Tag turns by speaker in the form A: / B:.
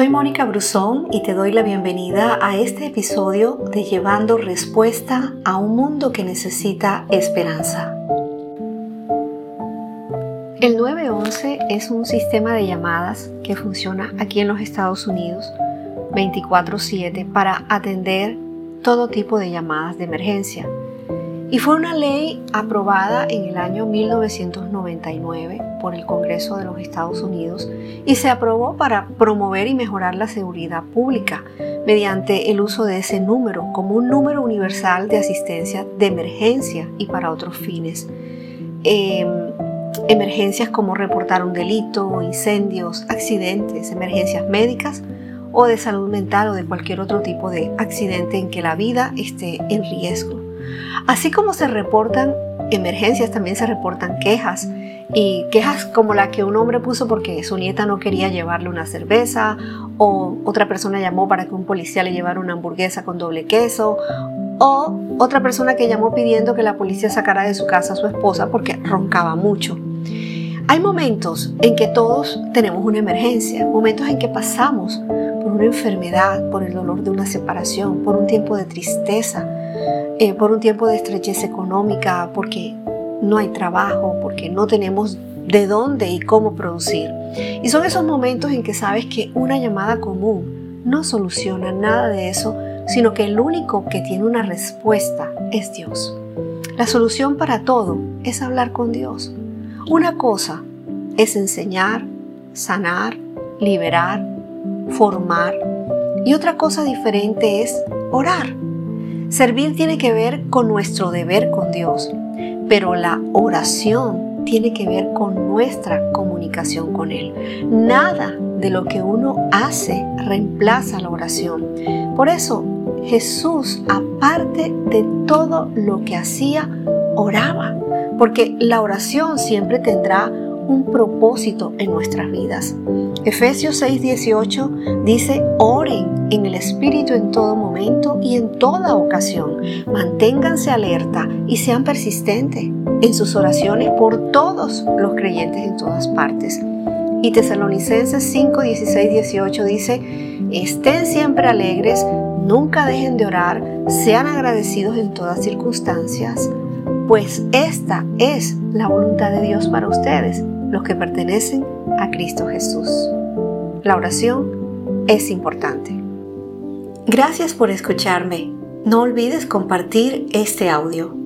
A: Soy Mónica Brusón y te doy la bienvenida a este episodio de Llevando Respuesta a un mundo que necesita esperanza. El 911 es un sistema de llamadas que funciona aquí en los Estados Unidos 24/7 para atender todo tipo de llamadas de emergencia. Y fue una ley aprobada en el año 1999 por el Congreso de los Estados Unidos y se aprobó para promover y mejorar la seguridad pública mediante el uso de ese número como un número universal de asistencia de emergencia y para otros fines. Em, emergencias como reportar un delito, incendios, accidentes, emergencias médicas o de salud mental o de cualquier otro tipo de accidente en que la vida esté en riesgo. Así como se reportan emergencias, también se reportan quejas. Y quejas como la que un hombre puso porque su nieta no quería llevarle una cerveza, o otra persona llamó para que un policía le llevara una hamburguesa con doble queso, o otra persona que llamó pidiendo que la policía sacara de su casa a su esposa porque roncaba mucho. Hay momentos en que todos tenemos una emergencia, momentos en que pasamos por una enfermedad, por el dolor de una separación, por un tiempo de tristeza, eh, por un tiempo de estrechez económica, porque no hay trabajo, porque no tenemos de dónde y cómo producir. Y son esos momentos en que sabes que una llamada común no soluciona nada de eso, sino que el único que tiene una respuesta es Dios. La solución para todo es hablar con Dios. Una cosa es enseñar, sanar, liberar, formar y otra cosa diferente es orar. Servir tiene que ver con nuestro deber con Dios, pero la oración tiene que ver con nuestra comunicación con Él. Nada de lo que uno hace reemplaza la oración. Por eso Jesús, aparte de todo lo que hacía, oraba, porque la oración siempre tendrá un propósito en nuestras vidas. Efesios 6:18 dice, oren en el Espíritu en todo momento y en toda ocasión. Manténganse alerta y sean persistentes en sus oraciones por todos los creyentes en todas partes. Y Tesalonicenses 5, 16, 18 dice, estén siempre alegres, nunca dejen de orar, sean agradecidos en todas circunstancias, pues esta es la voluntad de Dios para ustedes los que pertenecen a Cristo Jesús. La oración es importante. Gracias por escucharme. No olvides compartir este audio.